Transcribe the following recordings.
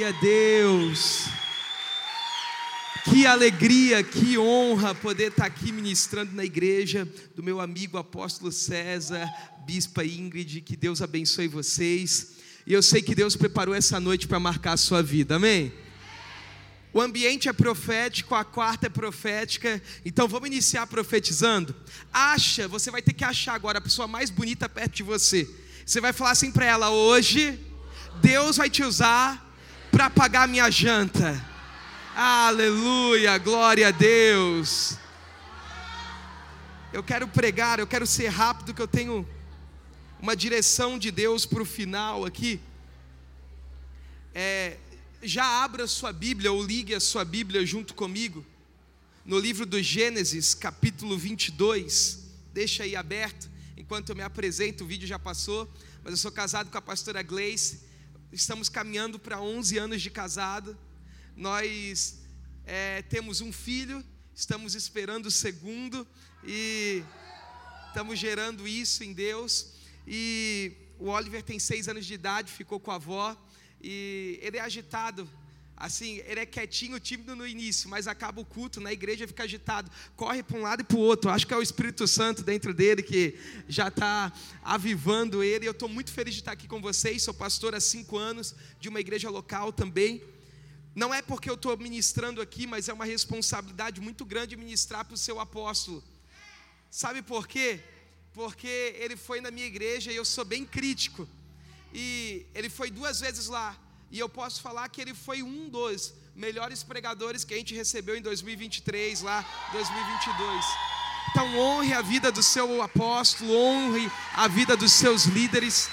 Glória a Deus. Que alegria, que honra poder estar aqui ministrando na igreja do meu amigo apóstolo César, bispa Ingrid. Que Deus abençoe vocês. E eu sei que Deus preparou essa noite para marcar a sua vida, amém? O ambiente é profético, a quarta é profética, então vamos iniciar profetizando. Acha, você vai ter que achar agora a pessoa mais bonita perto de você. Você vai falar assim para ela: hoje, Deus vai te usar para pagar minha janta. Aleluia, glória a Deus. Eu quero pregar, eu quero ser rápido, que eu tenho uma direção de Deus para o final aqui. É, já abra sua Bíblia ou ligue a sua Bíblia junto comigo, no livro do Gênesis, capítulo 22. Deixa aí aberto, enquanto eu me apresento, o vídeo já passou, mas eu sou casado com a pastora Gleice, estamos caminhando para 11 anos de casado. Nós é, temos um filho, estamos esperando o segundo e estamos gerando isso em Deus. E o Oliver tem seis anos de idade, ficou com a avó e ele é agitado. Assim, ele é quietinho, tímido no início, mas acaba o culto na igreja fica agitado, corre para um lado e para o outro. Acho que é o Espírito Santo dentro dele que já está avivando ele. Eu estou muito feliz de estar aqui com vocês. Sou pastor há cinco anos de uma igreja local também. Não é porque eu estou ministrando aqui, mas é uma responsabilidade muito grande ministrar para o seu apóstolo. Sabe por quê? Porque ele foi na minha igreja e eu sou bem crítico. E ele foi duas vezes lá. E eu posso falar que ele foi um dos melhores pregadores que a gente recebeu em 2023, lá 2022. Então honre a vida do seu apóstolo, honre a vida dos seus líderes.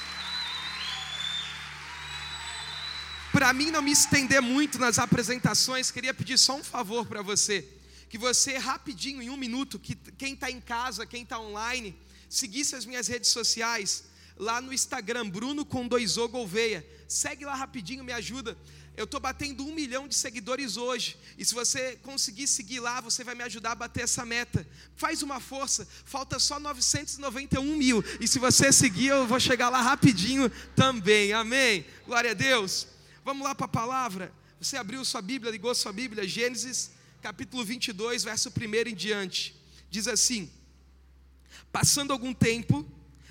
Para mim não me estender muito nas apresentações, queria pedir só um favor para você. Que você, rapidinho, em um minuto, que quem está em casa, quem está online, seguisse as minhas redes sociais, lá no Instagram, Bruno com dois O Gouveia. Segue lá rapidinho, me ajuda. Eu estou batendo um milhão de seguidores hoje. E se você conseguir seguir lá, você vai me ajudar a bater essa meta. Faz uma força. Falta só 991 mil. E se você seguir, eu vou chegar lá rapidinho também. Amém. Glória a Deus. Vamos lá para a palavra. Você abriu sua Bíblia, ligou sua Bíblia, Gênesis, capítulo 22, verso 1 em diante. Diz assim: Passando algum tempo,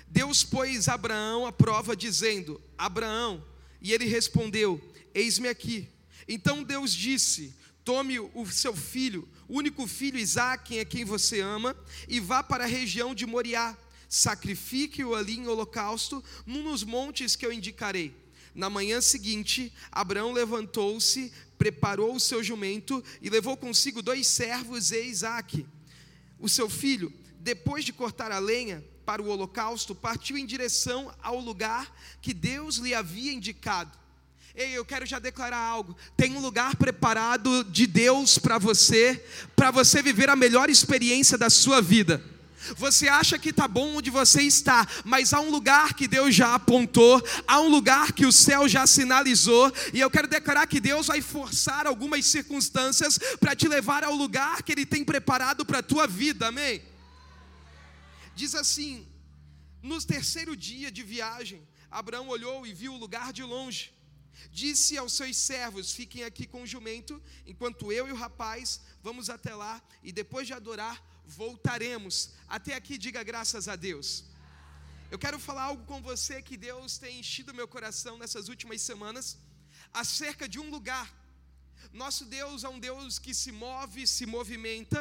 Deus pôs Abraão à prova, dizendo: Abraão, e ele respondeu: Eis-me aqui. Então Deus disse: Tome o seu filho, o único filho Isaque, a quem você ama, e vá para a região de Moriá. Sacrifique-o ali em holocausto, num dos montes que eu indicarei. Na manhã seguinte, Abraão levantou-se, preparou o seu jumento e levou consigo dois servos e Isaque, o seu filho. Depois de cortar a lenha para o holocausto, partiu em direção ao lugar que Deus lhe havia indicado. Ei, eu quero já declarar algo. Tem um lugar preparado de Deus para você, para você viver a melhor experiência da sua vida. Você acha que está bom onde você está, mas há um lugar que Deus já apontou, há um lugar que o céu já sinalizou, e eu quero declarar que Deus vai forçar algumas circunstâncias para te levar ao lugar que Ele tem preparado para a tua vida, amém? Diz assim: no terceiro dia de viagem, Abraão olhou e viu o lugar de longe. Disse aos seus servos: Fiquem aqui com o jumento, enquanto eu e o rapaz vamos até lá, e depois de adorar, voltaremos. Até aqui, diga graças a Deus. Eu quero falar algo com você que Deus tem enchido meu coração nessas últimas semanas, acerca de um lugar. Nosso Deus é um Deus que se move, se movimenta,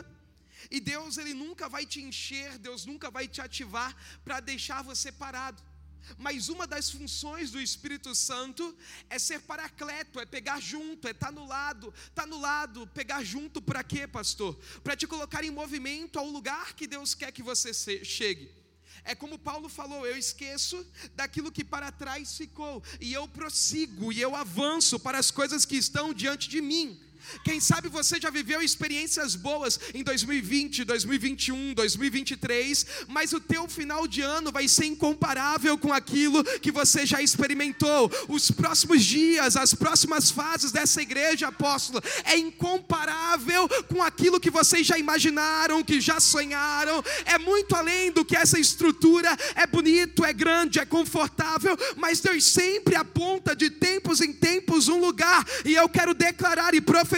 e Deus ele nunca vai te encher, Deus nunca vai te ativar para deixar você parado. Mas uma das funções do Espírito Santo é ser paracleto, é pegar junto, é estar tá no lado, estar tá no lado, pegar junto para quê, pastor? Para te colocar em movimento ao lugar que Deus quer que você chegue. É como Paulo falou: eu esqueço daquilo que para trás ficou, e eu prossigo, e eu avanço para as coisas que estão diante de mim. Quem sabe você já viveu experiências boas em 2020, 2021, 2023, mas o teu final de ano vai ser incomparável com aquilo que você já experimentou. Os próximos dias, as próximas fases dessa igreja apóstola é incomparável com aquilo que vocês já imaginaram, que já sonharam. É muito além do que essa estrutura é bonito, é grande, é confortável, mas Deus sempre aponta de tempos em tempos um lugar, e eu quero declarar e profetizar: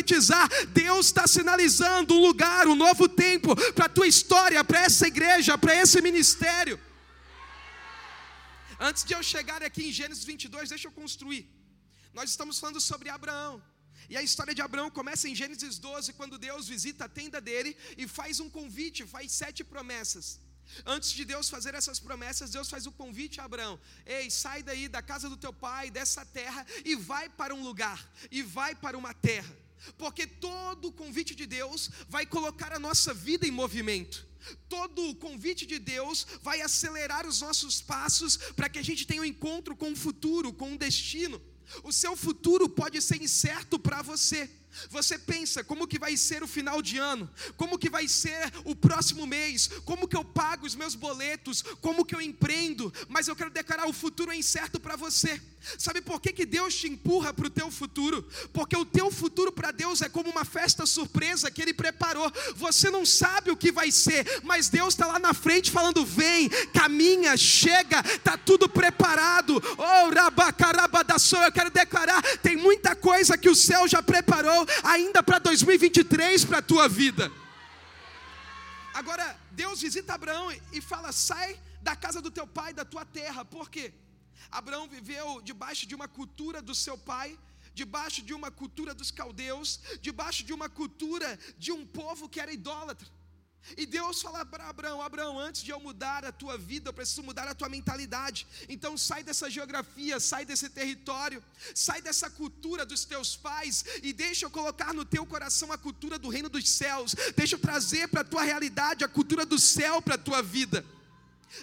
Deus está sinalizando um lugar, um novo tempo para a tua história, para essa igreja, para esse ministério. Antes de eu chegar aqui em Gênesis 22, deixa eu construir. Nós estamos falando sobre Abraão. E a história de Abraão começa em Gênesis 12, quando Deus visita a tenda dele e faz um convite, faz sete promessas. Antes de Deus fazer essas promessas, Deus faz o convite a Abraão: Ei, sai daí da casa do teu pai, dessa terra, e vai para um lugar, e vai para uma terra. Porque todo convite de Deus vai colocar a nossa vida em movimento. Todo convite de Deus vai acelerar os nossos passos para que a gente tenha um encontro com o futuro, com o destino. O seu futuro pode ser incerto para você. Você pensa como que vai ser o final de ano, como que vai ser o próximo mês, como que eu pago os meus boletos, como que eu empreendo, mas eu quero declarar o futuro é incerto para você. Sabe por que, que Deus te empurra para o teu futuro? Porque o teu futuro para Deus é como uma festa surpresa que Ele preparou. Você não sabe o que vai ser, mas Deus está lá na frente falando: vem, caminha, chega, está tudo preparado. Oh, rabacarabadaçou, eu quero declarar: tem muita coisa que o céu já preparou ainda para 2023 para a tua vida. Agora, Deus visita Abraão e fala: sai da casa do teu pai, da tua terra, por quê? Abraão viveu debaixo de uma cultura do seu pai, debaixo de uma cultura dos caldeus, debaixo de uma cultura de um povo que era idólatra. E Deus fala para Abraão: Abraão, antes de eu mudar a tua vida, eu preciso mudar a tua mentalidade. Então sai dessa geografia, sai desse território, sai dessa cultura dos teus pais e deixa eu colocar no teu coração a cultura do reino dos céus. Deixa eu trazer para a tua realidade a cultura do céu para a tua vida.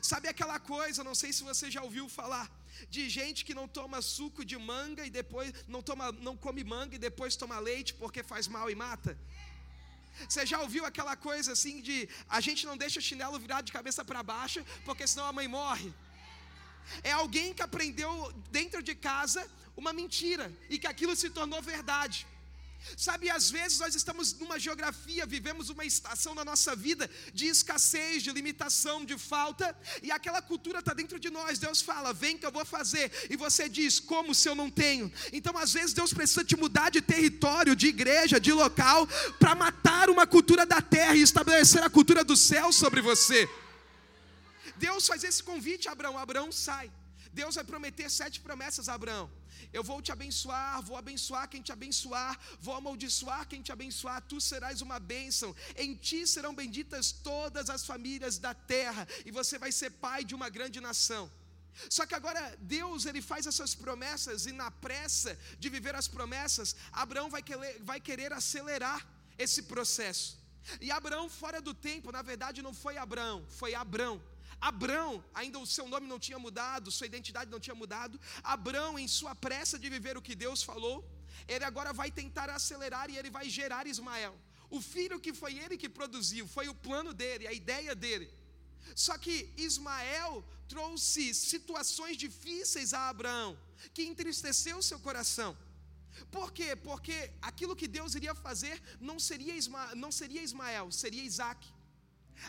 Sabe aquela coisa, não sei se você já ouviu falar, de gente que não toma suco de manga e depois não toma, não come manga e depois toma leite porque faz mal e mata. Você já ouviu aquela coisa assim de a gente não deixa o chinelo virado de cabeça para baixo porque senão a mãe morre? É alguém que aprendeu dentro de casa uma mentira e que aquilo se tornou verdade. Sabe, às vezes nós estamos numa geografia, vivemos uma estação na nossa vida de escassez, de limitação, de falta, e aquela cultura está dentro de nós. Deus fala: vem que eu vou fazer, e você diz: como se eu não tenho? Então, às vezes, Deus precisa te mudar de território, de igreja, de local, para matar uma cultura da terra e estabelecer a cultura do céu sobre você. Deus faz esse convite a Abraão: Abraão sai. Deus vai prometer sete promessas a Abraão. Eu vou te abençoar, vou abençoar quem te abençoar, vou amaldiçoar quem te abençoar, tu serás uma bênção. Em ti serão benditas todas as famílias da terra, e você vai ser pai de uma grande nação. Só que agora Deus ele faz essas promessas e na pressa de viver as promessas, Abraão vai querer, vai querer acelerar esse processo. E Abraão fora do tempo, na verdade não foi Abraão, foi Abrão. Abrão, ainda o seu nome não tinha mudado, sua identidade não tinha mudado. Abrão, em sua pressa de viver o que Deus falou, ele agora vai tentar acelerar e ele vai gerar Ismael. O filho que foi ele que produziu, foi o plano dele, a ideia dele. Só que Ismael trouxe situações difíceis a Abraão, que entristeceu seu coração. Por quê? Porque aquilo que Deus iria fazer não seria, Isma, não seria Ismael, seria Isaac.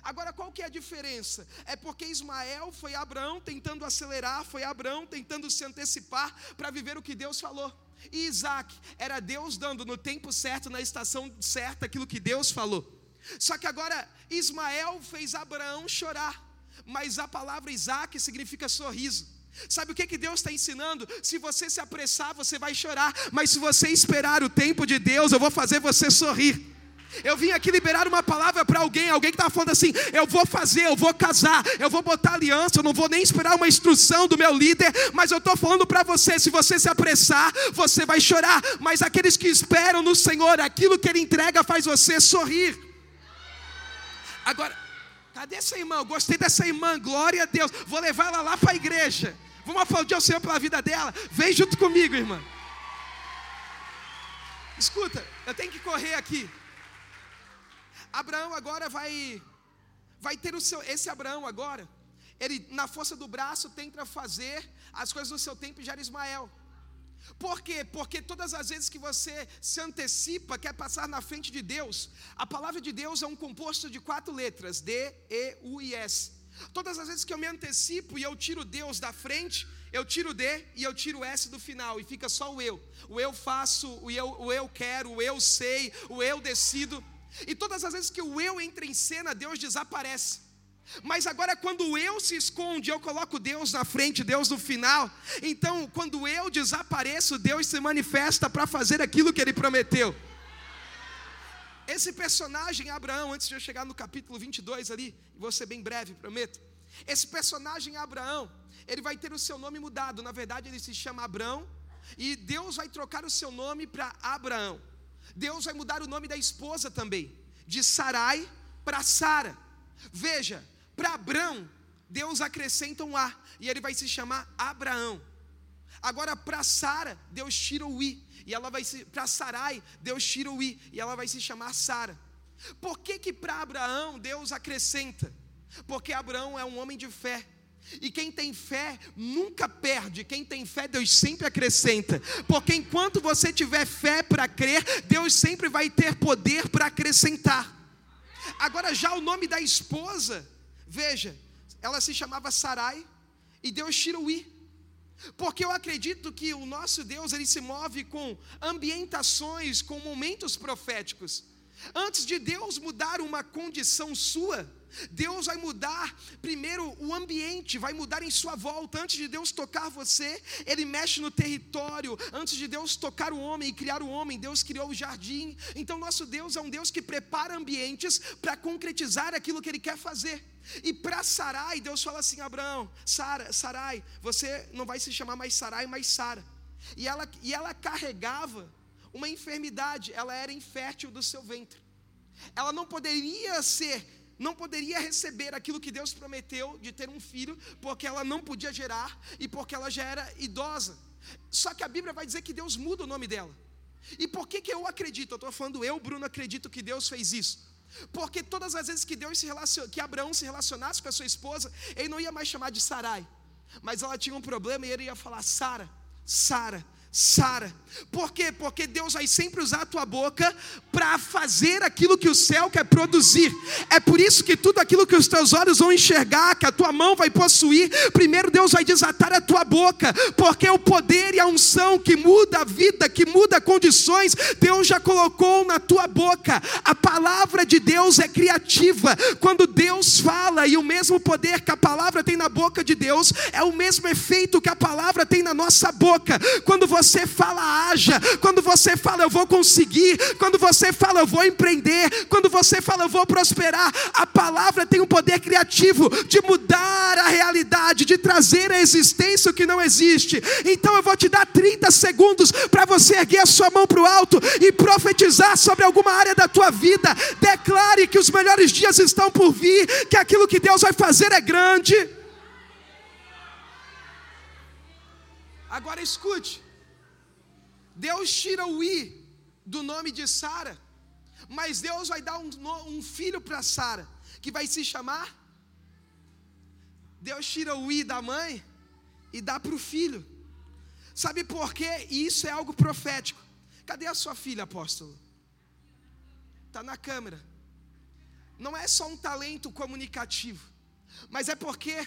Agora, qual que é a diferença? É porque Ismael foi Abraão tentando acelerar, foi Abraão tentando se antecipar para viver o que Deus falou. E Isaac era Deus dando no tempo certo, na estação certa, aquilo que Deus falou. Só que agora Ismael fez Abraão chorar, mas a palavra Isaac significa sorriso. Sabe o que, que Deus está ensinando? Se você se apressar, você vai chorar, mas se você esperar o tempo de Deus, eu vou fazer você sorrir. Eu vim aqui liberar uma palavra para alguém, alguém que estava falando assim: eu vou fazer, eu vou casar, eu vou botar aliança, eu não vou nem esperar uma instrução do meu líder, mas eu estou falando para você: se você se apressar, você vai chorar, mas aqueles que esperam no Senhor, aquilo que Ele entrega faz você sorrir. Agora, cadê essa irmã? Eu gostei dessa irmã, glória a Deus, vou levar ela lá para a igreja. Vamos aplaudir ao Senhor pela vida dela. Vem junto comigo, irmã. Escuta, eu tenho que correr aqui. Abraão agora vai vai ter o seu esse Abraão agora, ele na força do braço tenta fazer as coisas no seu tempo e gera Ismael. Por quê? Porque todas as vezes que você se antecipa, quer passar na frente de Deus, a palavra de Deus é um composto de quatro letras: D, E, U e S. Todas as vezes que eu me antecipo e eu tiro Deus da frente, eu tiro D e eu tiro S do final e fica só o eu. O eu faço, o eu, o eu quero, o eu sei, o eu decido. E todas as vezes que o eu entra em cena, Deus desaparece. Mas agora, quando eu se esconde, eu coloco Deus na frente, Deus no final. Então, quando eu desapareço, Deus se manifesta para fazer aquilo que ele prometeu. Esse personagem, Abraão, antes de eu chegar no capítulo 22 ali, vou ser bem breve, prometo. Esse personagem, Abraão, ele vai ter o seu nome mudado. Na verdade, ele se chama Abraão, e Deus vai trocar o seu nome para Abraão. Deus vai mudar o nome da esposa também, de Sarai para Sara. Veja, para Abraão, Deus acrescenta um A, e ele vai se chamar Abraão. Agora, para Sara, Deus tira o I, e ela vai se. Para Sarai, Deus tira o I, e ela vai se chamar Sara. Por que, que para Abraão Deus acrescenta? Porque Abraão é um homem de fé. E quem tem fé nunca perde, quem tem fé, Deus sempre acrescenta, porque enquanto você tiver fé para crer, Deus sempre vai ter poder para acrescentar. Agora, já o nome da esposa, veja, ela se chamava Sarai, e Deus tira o i, porque eu acredito que o nosso Deus ele se move com ambientações, com momentos proféticos. Antes de Deus mudar uma condição sua, Deus vai mudar primeiro o ambiente, vai mudar em sua volta. Antes de Deus tocar você, Ele mexe no território. Antes de Deus tocar o homem e criar o homem, Deus criou o jardim. Então, nosso Deus é um Deus que prepara ambientes para concretizar aquilo que Ele quer fazer. E para Sarai, Deus fala assim: Abraão, Sara, Sarai, você não vai se chamar mais Sarai, mas Sara. E ela, e ela carregava uma enfermidade, ela era infértil do seu ventre. Ela não poderia ser não poderia receber aquilo que Deus prometeu de ter um filho, porque ela não podia gerar e porque ela já era idosa. Só que a Bíblia vai dizer que Deus muda o nome dela. E por que, que eu acredito? Eu estou falando eu, Bruno, acredito que Deus fez isso. Porque todas as vezes que Deus se relacion... que Abraão se relacionasse com a sua esposa, ele não ia mais chamar de Sarai, mas ela tinha um problema e ele ia falar Sara, Sara. Sara. Por quê? Porque Deus vai sempre usar a tua boca para fazer aquilo que o céu quer produzir. É por isso que tudo aquilo que os teus olhos vão enxergar, que a tua mão vai possuir, primeiro Deus vai desatar a tua boca, porque o poder e a unção que muda a vida, que muda condições, Deus já colocou na tua boca. A palavra de Deus é criativa. Quando Deus fala e o mesmo poder que a palavra tem na boca de Deus, é o mesmo efeito que a palavra tem na nossa boca. Quando você você fala, haja. Quando você fala, eu vou conseguir. Quando você fala, eu vou empreender. Quando você fala, eu vou prosperar. A palavra tem um poder criativo de mudar a realidade, de trazer à existência o que não existe. Então eu vou te dar 30 segundos para você erguer a sua mão para o alto e profetizar sobre alguma área da tua vida. Declare que os melhores dias estão por vir, que aquilo que Deus vai fazer é grande. Agora escute. Deus tira o i do nome de Sara, mas Deus vai dar um, um filho para Sara, que vai se chamar. Deus tira o i da mãe e dá para o filho. Sabe por quê? E isso é algo profético. Cadê a sua filha, apóstolo? Está na câmera. Não é só um talento comunicativo, mas é porque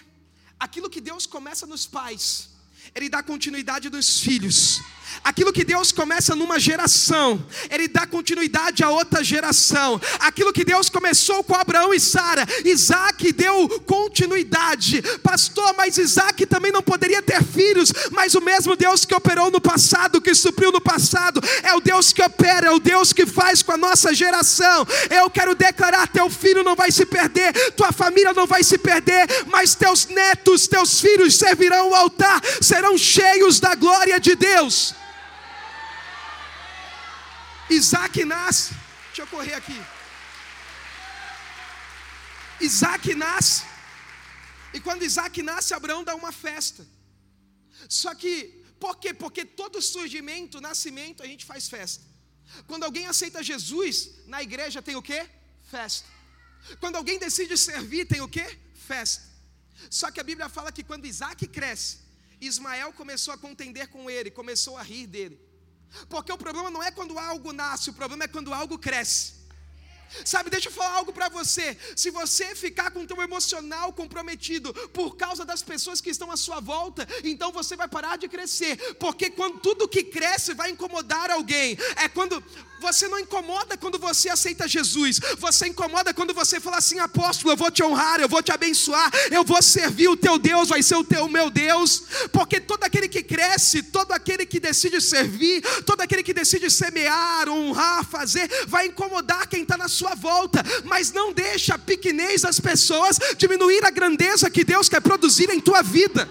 aquilo que Deus começa nos pais, Ele dá continuidade nos filhos. Aquilo que Deus começa numa geração, Ele dá continuidade a outra geração. Aquilo que Deus começou com Abraão e Sara, Isaac deu continuidade. Pastor, mas Isaac também não poderia ter filhos, mas o mesmo Deus que operou no passado, que supriu no passado, é o Deus que opera, é o Deus que faz com a nossa geração. Eu quero declarar: teu filho não vai se perder, tua família não vai se perder, mas teus netos, teus filhos servirão o altar, serão cheios da glória de Deus. Isaac nasce. Deixa eu correr aqui. Isaac nasce. E quando Isaac nasce, Abraão dá uma festa. Só que, por quê? Porque todo surgimento, nascimento, a gente faz festa. Quando alguém aceita Jesus, na igreja tem o quê? Festa. Quando alguém decide servir, tem o quê? Festa. Só que a Bíblia fala que quando Isaac cresce, Ismael começou a contender com ele, começou a rir dele. Porque o problema não é quando algo nasce, o problema é quando algo cresce. Sabe, deixa eu falar algo para você. Se você ficar com o teu emocional comprometido por causa das pessoas que estão à sua volta, então você vai parar de crescer, porque quando tudo que cresce vai incomodar alguém. É quando você não incomoda quando você aceita Jesus. Você incomoda quando você fala assim, apóstolo, eu vou te honrar, eu vou te abençoar, eu vou servir o teu Deus, vai ser o teu meu Deus. Porque todo aquele que cresce, todo aquele que decide servir, todo aquele que decide semear, honrar, fazer, vai incomodar quem está na sua volta. Mas não deixa a pequenez das pessoas diminuir a grandeza que Deus quer produzir em tua vida.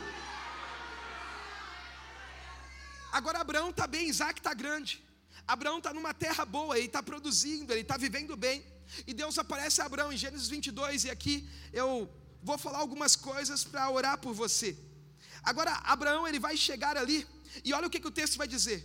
Agora Abraão está bem, Isaac está grande. Abraão está numa terra boa, ele está produzindo, ele está vivendo bem. E Deus aparece a Abraão em Gênesis 22, e aqui eu vou falar algumas coisas para orar por você. Agora, Abraão ele vai chegar ali, e olha o que, que o texto vai dizer.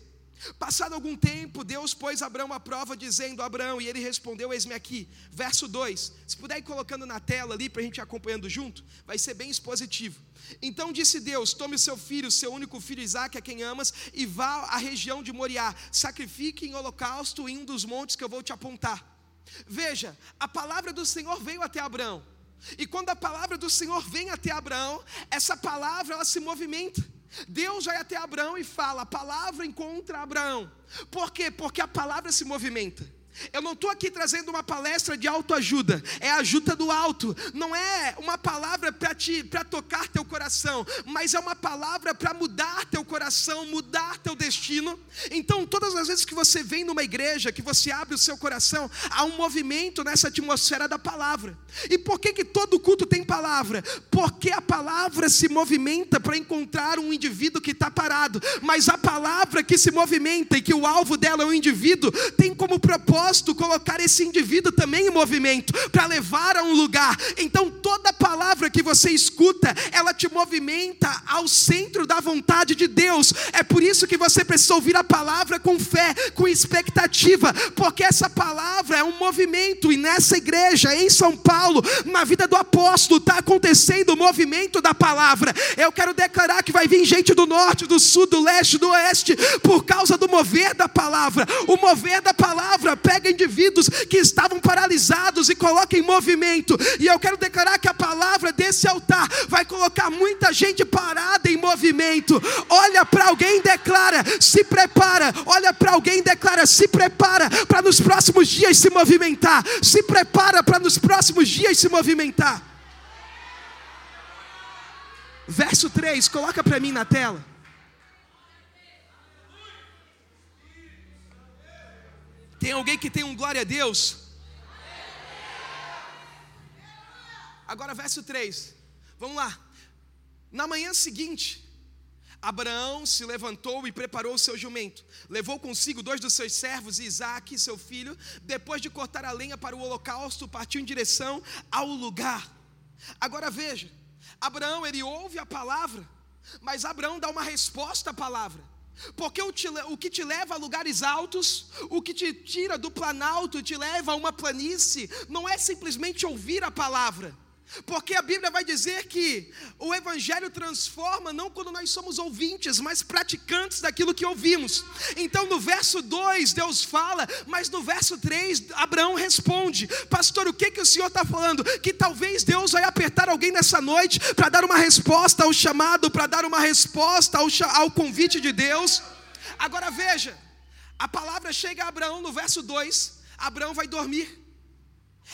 Passado algum tempo, Deus pôs Abraão à prova, dizendo: Abraão, e ele respondeu: Eis-me aqui. Verso 2. Se puder ir colocando na tela ali, para a gente ir acompanhando junto, vai ser bem expositivo. Então disse Deus: Tome seu filho, seu único filho Isaque, a quem amas, e vá à região de Moriá. Sacrifique em holocausto em um dos montes que eu vou te apontar. Veja, a palavra do Senhor veio até Abraão. E quando a palavra do Senhor vem até Abraão, essa palavra ela se movimenta. Deus vai até Abraão e fala: a palavra encontra Abraão. Por quê? Porque a palavra se movimenta. Eu não estou aqui trazendo uma palestra de autoajuda, é ajuda do alto. Não é uma palavra para tocar teu coração, mas é uma palavra para mudar teu coração, mudar teu destino. Então, todas as vezes que você vem numa igreja, que você abre o seu coração, há um movimento nessa atmosfera da palavra. E por que, que todo culto tem palavra? Porque a palavra se movimenta para encontrar um indivíduo que está parado, mas a palavra que se movimenta e que o alvo dela é o indivíduo, tem como propósito propósito colocar esse indivíduo também em movimento, para levar a um lugar. Então, toda palavra que você escuta, ela te movimenta ao centro da vontade de Deus. É por isso que você precisa ouvir a palavra com fé, com expectativa, porque essa palavra é um movimento, e nessa igreja, em São Paulo, na vida do apóstolo, está acontecendo o movimento da palavra. Eu quero declarar que vai vir gente do norte, do sul, do leste, do oeste, por causa do mover da palavra. O mover da palavra pega indivíduos que estavam paralisados e coloca em movimento. E eu quero declarar que a palavra desse altar vai colocar muita gente parada em movimento. Olha para alguém e declara: se prepara. Olha para alguém e declara: se prepara para nos próximos dias se movimentar. Se prepara para nos próximos dias se movimentar. Verso 3, coloca para mim na tela. Tem alguém que tem um glória a Deus? Agora, verso 3. Vamos lá. Na manhã seguinte, Abraão se levantou e preparou o seu jumento. Levou consigo dois dos seus servos, Isaac, seu filho. Depois de cortar a lenha para o holocausto, partiu em direção ao lugar. Agora veja: Abraão, ele ouve a palavra, mas Abraão dá uma resposta à palavra. Porque o, te, o, que te leva a lugares altos, o que te tira do planalto, te leva a uma planície, não é simplesmente ouvir a palavra, porque a Bíblia vai dizer que o Evangelho transforma não quando nós somos ouvintes, mas praticantes daquilo que ouvimos. Então no verso 2 Deus fala, mas no verso 3 Abraão responde: Pastor, o que, que o Senhor está falando? Que talvez Deus vai apertar alguém nessa noite para dar uma resposta ao chamado, para dar uma resposta ao, ao convite de Deus. Agora veja, a palavra chega a Abraão no verso 2: Abraão vai dormir.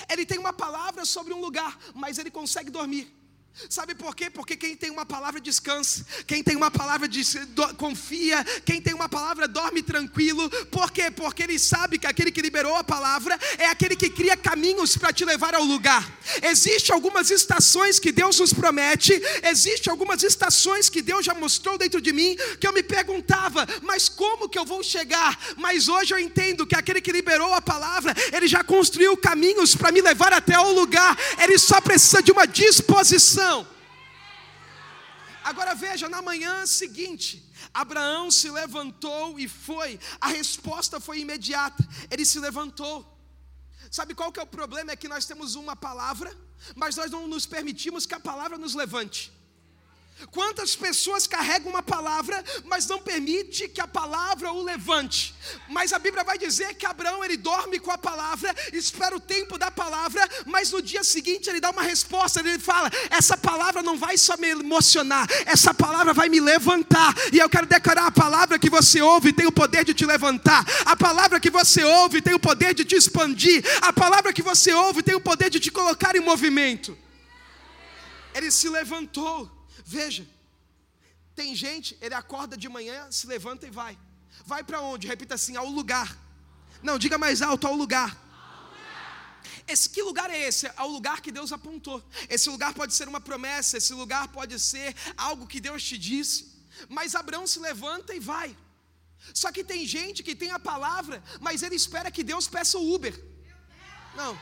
Ele tem uma palavra sobre um lugar, mas ele consegue dormir. Sabe por quê? Porque quem tem uma palavra descansa, quem tem uma palavra do, confia, quem tem uma palavra dorme tranquilo. Por quê? Porque ele sabe que aquele que liberou a palavra é aquele que cria caminhos para te levar ao lugar. Existem algumas estações que Deus nos promete, existem algumas estações que Deus já mostrou dentro de mim que eu me perguntava, mas como que eu vou chegar? Mas hoje eu entendo que aquele que liberou a palavra, já construiu caminhos para me levar até o lugar. Ele só precisa de uma disposição Agora veja, na manhã seguinte, Abraão se levantou e foi. A resposta foi imediata. Ele se levantou. Sabe qual que é o problema? É que nós temos uma palavra, mas nós não nos permitimos que a palavra nos levante. Quantas pessoas carregam uma palavra, mas não permite que a palavra o levante? Mas a Bíblia vai dizer que Abraão ele dorme com a palavra, espera o tempo da palavra, mas no dia seguinte ele dá uma resposta, ele fala: "Essa palavra não vai só me emocionar, essa palavra vai me levantar". E eu quero declarar a palavra que você ouve tem o poder de te levantar. A palavra que você ouve tem o poder de te expandir. A palavra que você ouve tem o poder de te colocar em movimento. Ele se levantou. Veja, tem gente, ele acorda de manhã, se levanta e vai. Vai para onde? Repita assim: ao lugar. Não, diga mais alto: ao lugar. Esse, que lugar é esse? É o lugar que Deus apontou. Esse lugar pode ser uma promessa, esse lugar pode ser algo que Deus te disse. Mas Abraão se levanta e vai. Só que tem gente que tem a palavra, mas ele espera que Deus peça o Uber. Não.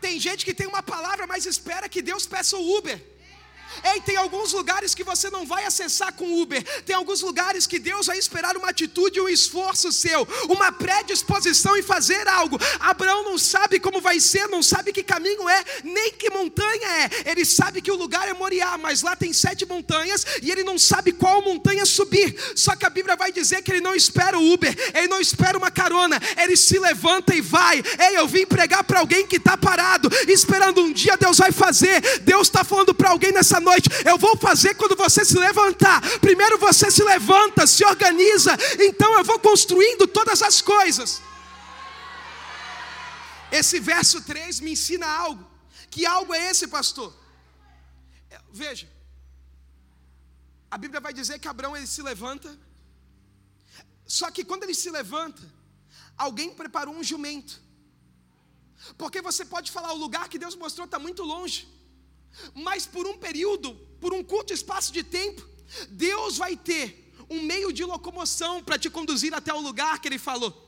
Tem gente que tem uma palavra, mas espera que Deus peça o Uber. Ei, tem alguns lugares que você não vai acessar com Uber. Tem alguns lugares que Deus vai esperar uma atitude, um esforço seu, uma predisposição em fazer algo. Abraão não sabe como vai ser, não sabe que caminho é, nem que montanha é. Ele sabe que o lugar é Moriá, mas lá tem sete montanhas e ele não sabe qual montanha subir. Só que a Bíblia vai dizer que ele não espera o Uber, ele não espera uma carona, ele se levanta e vai. Ei, eu vim pregar para alguém que está parado, esperando um dia Deus vai fazer. Deus está falando para alguém nessa noite. Eu vou fazer quando você se levantar. Primeiro você se levanta, se organiza. Então eu vou construindo todas as coisas. Esse verso 3 me ensina algo. Que algo é esse, pastor? Veja. A Bíblia vai dizer que Abraão ele se levanta. Só que quando ele se levanta, alguém preparou um jumento. Porque você pode falar, o lugar que Deus mostrou está muito longe mas por um período, por um curto espaço de tempo, Deus vai ter um meio de locomoção para te conduzir até o lugar que Ele falou.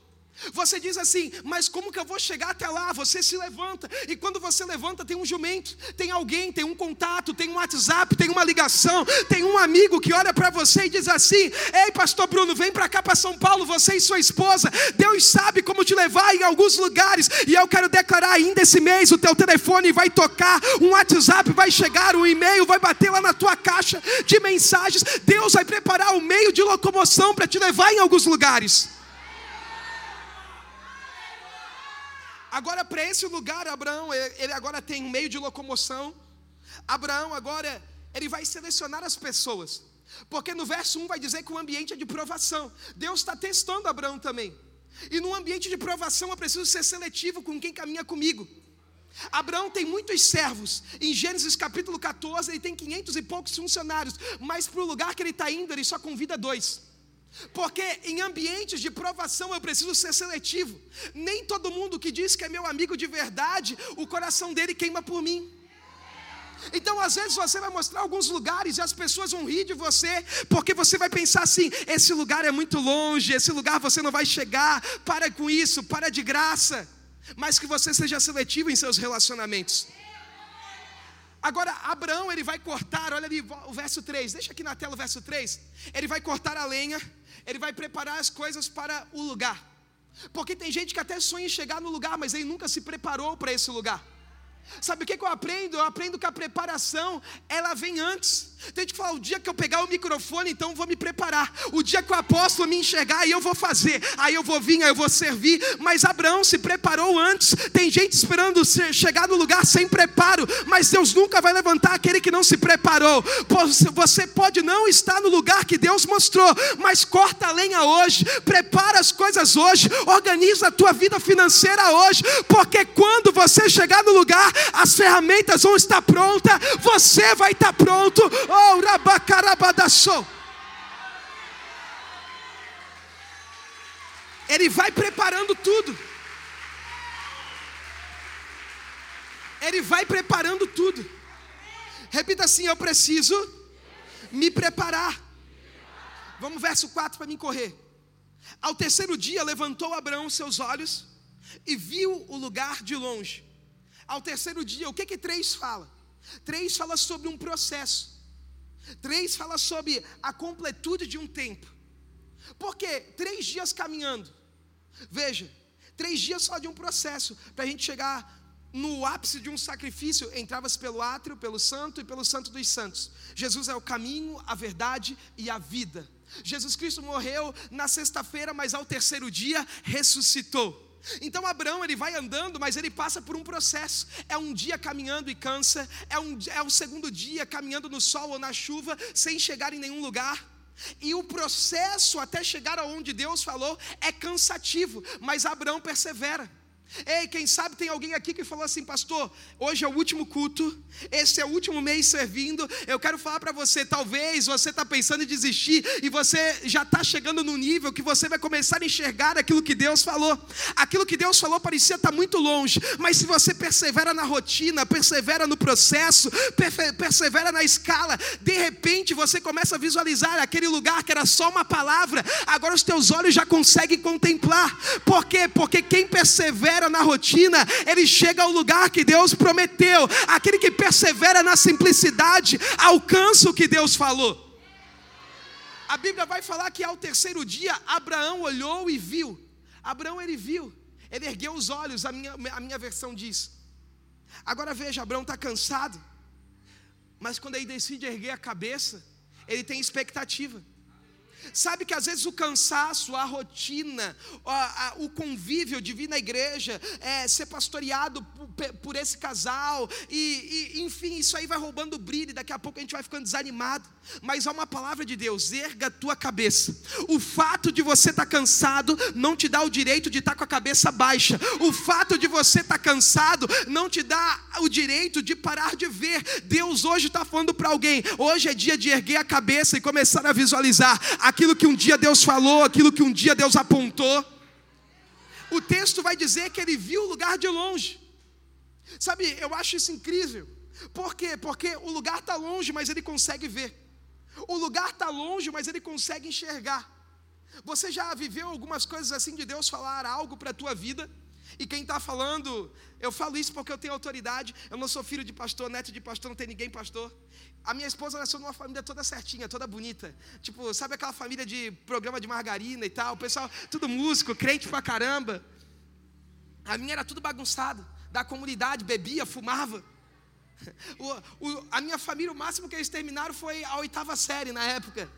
Você diz assim, mas como que eu vou chegar até lá? Você se levanta, e quando você levanta, tem um jumento, tem alguém, tem um contato, tem um WhatsApp, tem uma ligação, tem um amigo que olha para você e diz assim: Ei, Pastor Bruno, vem para cá para São Paulo, você e sua esposa. Deus sabe como te levar em alguns lugares, e eu quero declarar ainda esse mês: o teu telefone vai tocar, um WhatsApp vai chegar, um e-mail vai bater lá na tua caixa de mensagens. Deus vai preparar o um meio de locomoção para te levar em alguns lugares. Agora, para esse lugar, Abraão, ele agora tem um meio de locomoção. Abraão agora, ele vai selecionar as pessoas. Porque no verso 1 vai dizer que o ambiente é de provação. Deus está testando Abraão também. E no ambiente de provação eu preciso ser seletivo com quem caminha comigo. Abraão tem muitos servos. Em Gênesis capítulo 14, ele tem 500 e poucos funcionários. Mas para o lugar que ele está indo, ele só convida dois. Porque em ambientes de provação eu preciso ser seletivo. Nem todo mundo que diz que é meu amigo de verdade, o coração dele queima por mim. Então, às vezes, você vai mostrar alguns lugares e as pessoas vão rir de você, porque você vai pensar assim: esse lugar é muito longe, esse lugar você não vai chegar, para com isso, para de graça. Mas que você seja seletivo em seus relacionamentos. Agora, Abraão, ele vai cortar, olha ali o verso 3, deixa aqui na tela o verso 3. Ele vai cortar a lenha, ele vai preparar as coisas para o lugar. Porque tem gente que até sonha em chegar no lugar, mas ele nunca se preparou para esse lugar. Sabe o que, que eu aprendo? Eu aprendo que a preparação, ela vem antes. Tem gente que fala, o dia que eu pegar o microfone, então vou me preparar. O dia que o apóstolo me enxergar, aí eu vou fazer. Aí eu vou vir, aí eu vou servir. Mas Abraão se preparou antes. Tem gente esperando chegar no lugar sem preparo. Mas Deus nunca vai levantar aquele que não se preparou. Você pode não estar no lugar que Deus mostrou, mas corta a lenha hoje. Prepara as coisas hoje. Organiza a tua vida financeira hoje. Porque quando você chegar no lugar, as ferramentas vão estar prontas. Você vai estar pronto Oh, rabacarabadaçou. Ele vai preparando tudo. Ele vai preparando tudo. Repita assim: Eu preciso me preparar. Vamos verso 4 para me correr. Ao terceiro dia levantou Abraão seus olhos e viu o lugar de longe. Ao terceiro dia, o que que três fala? Três fala sobre um processo. Três fala sobre a completude de um tempo. Porque três dias caminhando. Veja, três dias só de um processo para a gente chegar no ápice de um sacrifício, entrava-se pelo átrio, pelo santo e pelo santo dos santos. Jesus é o caminho, a verdade e a vida. Jesus Cristo morreu na sexta-feira, mas ao terceiro dia ressuscitou. Então Abraão ele vai andando, mas ele passa por um processo. É um dia caminhando e cansa, é um é o segundo dia caminhando no sol ou na chuva sem chegar em nenhum lugar. E o processo até chegar aonde Deus falou é cansativo, mas Abraão persevera. Ei, quem sabe tem alguém aqui que falou assim, pastor, hoje é o último culto, esse é o último mês servindo. Eu quero falar para você, talvez você está pensando em desistir e você já está chegando no nível que você vai começar a enxergar aquilo que Deus falou. Aquilo que Deus falou parecia estar tá muito longe, mas se você persevera na rotina, persevera no processo, persevera na escala, de repente você começa a visualizar aquele lugar que era só uma palavra, agora os teus olhos já conseguem contemplar. Por quê? Porque quem persevera persevera na rotina, ele chega ao lugar que Deus prometeu. Aquele que persevera na simplicidade, alcança o que Deus falou. A Bíblia vai falar que ao terceiro dia, Abraão olhou e viu. Abraão ele viu, ele ergueu os olhos, a minha, a minha versão diz. Agora veja, Abraão está cansado, mas quando ele decide erguer a cabeça, ele tem expectativa. Sabe que às vezes o cansaço, a rotina, a, a, o convívio de vir na igreja, é, ser pastoreado por, por esse casal, e, e, enfim, isso aí vai roubando o brilho, daqui a pouco a gente vai ficando desanimado. Mas há uma palavra de Deus: erga a tua cabeça. O fato de você estar tá cansado não te dá o direito de estar tá com a cabeça baixa. O fato de você estar tá cansado não te dá o direito de parar de ver. Deus hoje está falando para alguém: hoje é dia de erguer a cabeça e começar a visualizar aquilo que um dia Deus falou, aquilo que um dia Deus apontou. O texto vai dizer que ele viu o lugar de longe. Sabe, eu acho isso incrível. Por quê? Porque o lugar está longe, mas ele consegue ver. O lugar está longe, mas ele consegue enxergar. Você já viveu algumas coisas assim de Deus falar algo para a tua vida? E quem está falando, eu falo isso porque eu tenho autoridade. Eu não sou filho de pastor, neto de pastor, não tem ninguém pastor. A minha esposa nasceu numa família toda certinha, toda bonita. Tipo, sabe aquela família de programa de margarina e tal? O pessoal, tudo músico, crente pra caramba. A minha era tudo bagunçado. Da comunidade, bebia, fumava. O, o, a minha família, o máximo que eles terminaram foi a oitava série na época.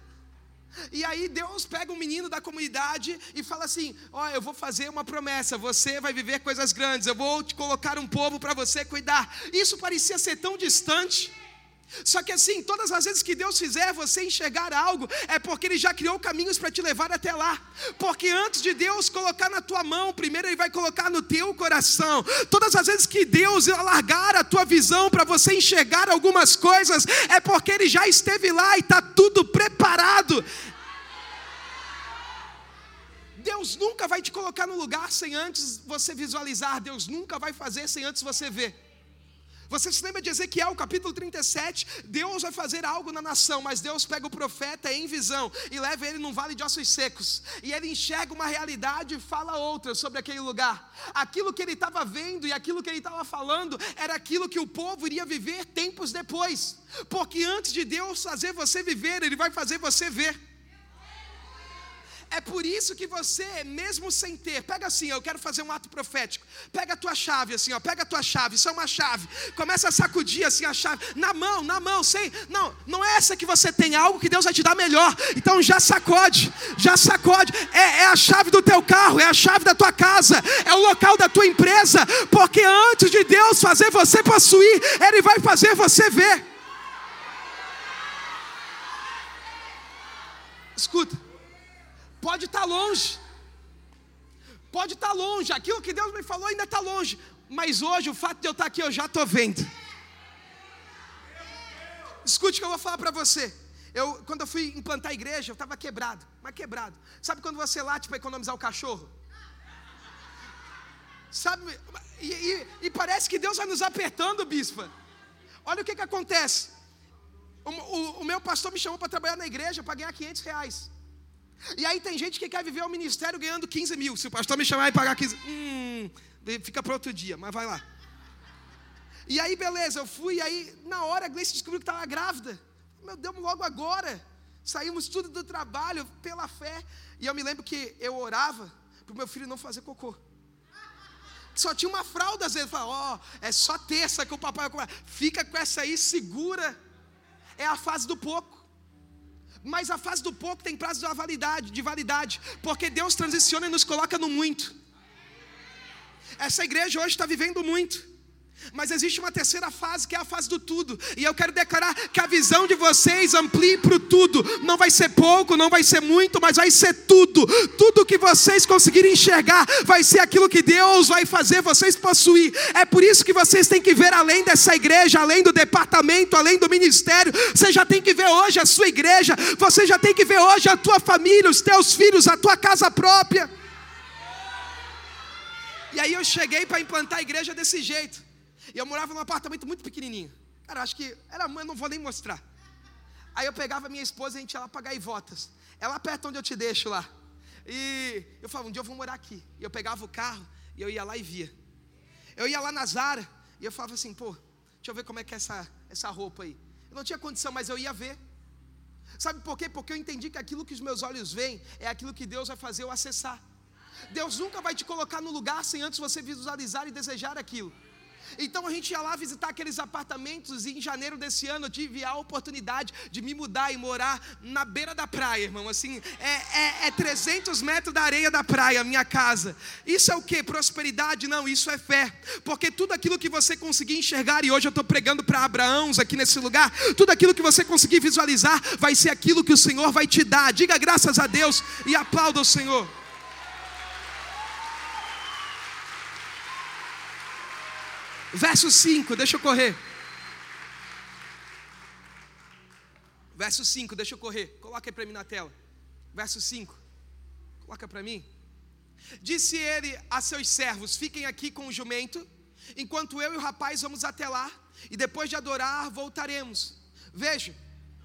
E aí Deus pega um menino da comunidade e fala assim: Ó, oh, eu vou fazer uma promessa, você vai viver coisas grandes, eu vou te colocar um povo para você cuidar. Isso parecia ser tão distante. Só que assim, todas as vezes que Deus fizer você enxergar algo, é porque Ele já criou caminhos para te levar até lá. Porque antes de Deus colocar na tua mão, primeiro Ele vai colocar no teu coração. Todas as vezes que Deus alargar a tua visão para você enxergar algumas coisas, é porque Ele já esteve lá e está tudo preparado. Deus nunca vai te colocar no lugar sem antes você visualizar, Deus nunca vai fazer sem antes você ver. Você se lembra de Ezequiel, capítulo 37? Deus vai fazer algo na nação, mas Deus pega o profeta em visão e leva ele num vale de ossos secos. E ele enxerga uma realidade e fala outra sobre aquele lugar. Aquilo que ele estava vendo e aquilo que ele estava falando era aquilo que o povo iria viver tempos depois. Porque antes de Deus fazer você viver, ele vai fazer você ver. É por isso que você, mesmo sem ter, pega assim, eu quero fazer um ato profético. Pega a tua chave assim, ó, pega a tua chave, isso é uma chave. Começa a sacudir assim a chave, na mão, na mão, sem. Não, não é essa que você tem, é algo que Deus vai te dar melhor. Então já sacode, já sacode. É, é a chave do teu carro, é a chave da tua casa, é o local da tua empresa. Porque antes de Deus fazer você possuir, Ele vai fazer você ver. Escuta. Pode estar tá longe. Pode estar tá longe. Aquilo que Deus me falou ainda está longe. Mas hoje, o fato de eu estar tá aqui, eu já estou vendo. Escute o que eu vou falar para você. Eu, quando eu fui implantar a igreja, eu estava quebrado, mas quebrado. Sabe quando você late para economizar o cachorro? Sabe? E, e, e, parece que Deus vai nos apertando, bispa. Olha o que, que acontece. O, o, o meu pastor me chamou para trabalhar na igreja para ganhar 500 reais. E aí tem gente que quer viver o ministério ganhando 15 mil. Se o pastor me chamar e pagar 15, hum, fica para outro dia, mas vai lá. E aí, beleza, eu fui, e aí, na hora a Gleice descobriu que estava grávida. Meu Deus, logo agora. Saímos tudo do trabalho pela fé. E eu me lembro que eu orava para o meu filho não fazer cocô. só tinha uma fralda às vezes. Fala, ó, oh, é só terça que o papai vai comprar. Fica com essa aí, segura. É a fase do pouco. Mas a fase do pouco tem prazo de validade, de validade, porque Deus transiciona e nos coloca no muito. Essa igreja hoje está vivendo muito. Mas existe uma terceira fase, que é a fase do tudo. E eu quero declarar que a visão de vocês amplie para o tudo. Não vai ser pouco, não vai ser muito, mas vai ser tudo. Tudo que vocês conseguirem enxergar vai ser aquilo que Deus vai fazer vocês possuir. É por isso que vocês têm que ver além dessa igreja, além do departamento, além do ministério. Você já tem que ver hoje a sua igreja. Você já tem que ver hoje a tua família, os teus filhos, a tua casa própria. E aí eu cheguei para implantar a igreja desse jeito. E eu morava num apartamento muito pequenininho. Cara, acho que era, eu não vou nem mostrar. Aí eu pegava minha esposa e a gente ia lá pagar votas. É lá perto onde eu te deixo lá. E eu falava, um dia eu vou morar aqui. E eu pegava o carro e eu ia lá e via. Eu ia lá na Zara e eu falava assim, pô, deixa eu ver como é que é essa, essa roupa aí. Eu não tinha condição, mas eu ia ver. Sabe por quê? Porque eu entendi que aquilo que os meus olhos veem é aquilo que Deus vai fazer eu acessar. Deus nunca vai te colocar no lugar sem antes você visualizar e desejar aquilo. Então a gente ia lá visitar aqueles apartamentos e em janeiro desse ano eu tive a oportunidade de me mudar e morar na beira da praia, irmão. Assim, é, é, é 300 metros da areia da praia, minha casa. Isso é o que? Prosperidade? Não, isso é fé. Porque tudo aquilo que você conseguir enxergar, e hoje eu estou pregando para Abraão aqui nesse lugar, tudo aquilo que você conseguir visualizar vai ser aquilo que o Senhor vai te dar. Diga graças a Deus e aplauda o Senhor. Verso 5, deixa eu correr. Verso 5, deixa eu correr. Coloca aí para mim na tela. Verso 5. Coloca para mim. Disse ele a seus servos: Fiquem aqui com o jumento, enquanto eu e o rapaz vamos até lá, e depois de adorar, voltaremos. Veja,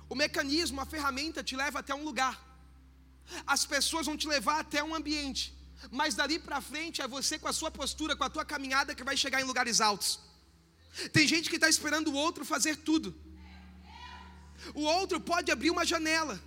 o mecanismo, a ferramenta te leva até um lugar. As pessoas vão te levar até um ambiente mas dali para frente é você com a sua postura, com a tua caminhada que vai chegar em lugares altos. Tem gente que está esperando o outro fazer tudo. O outro pode abrir uma janela,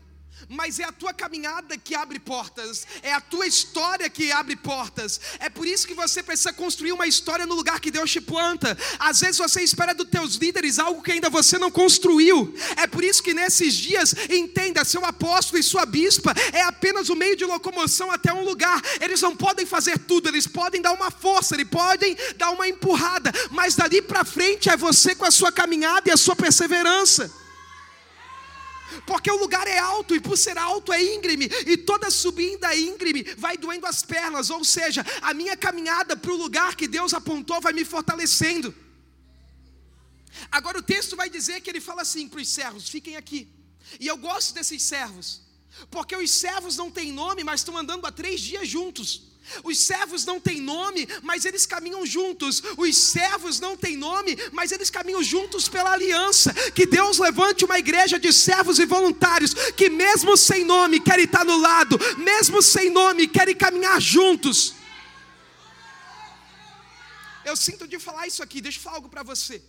mas é a tua caminhada que abre portas, é a tua história que abre portas. É por isso que você precisa construir uma história no lugar que Deus te planta. Às vezes você espera dos teus líderes algo que ainda você não construiu. É por isso que nesses dias, entenda, seu apóstolo e sua bispa é apenas o meio de locomoção até um lugar. Eles não podem fazer tudo, eles podem dar uma força, eles podem dar uma empurrada, mas dali para frente é você com a sua caminhada e a sua perseverança porque o lugar é alto, e por ser alto é íngreme, e toda subida íngreme vai doendo as pernas, ou seja, a minha caminhada para o lugar que Deus apontou vai me fortalecendo. Agora o texto vai dizer que ele fala assim para os servos: fiquem aqui. E eu gosto desses servos, porque os servos não têm nome, mas estão andando há três dias juntos. Os servos não têm nome, mas eles caminham juntos. Os servos não têm nome, mas eles caminham juntos pela aliança. Que Deus levante uma igreja de servos e voluntários que, mesmo sem nome, querem estar no lado, mesmo sem nome, querem caminhar juntos. Eu sinto de falar isso aqui, deixa eu falar algo para você.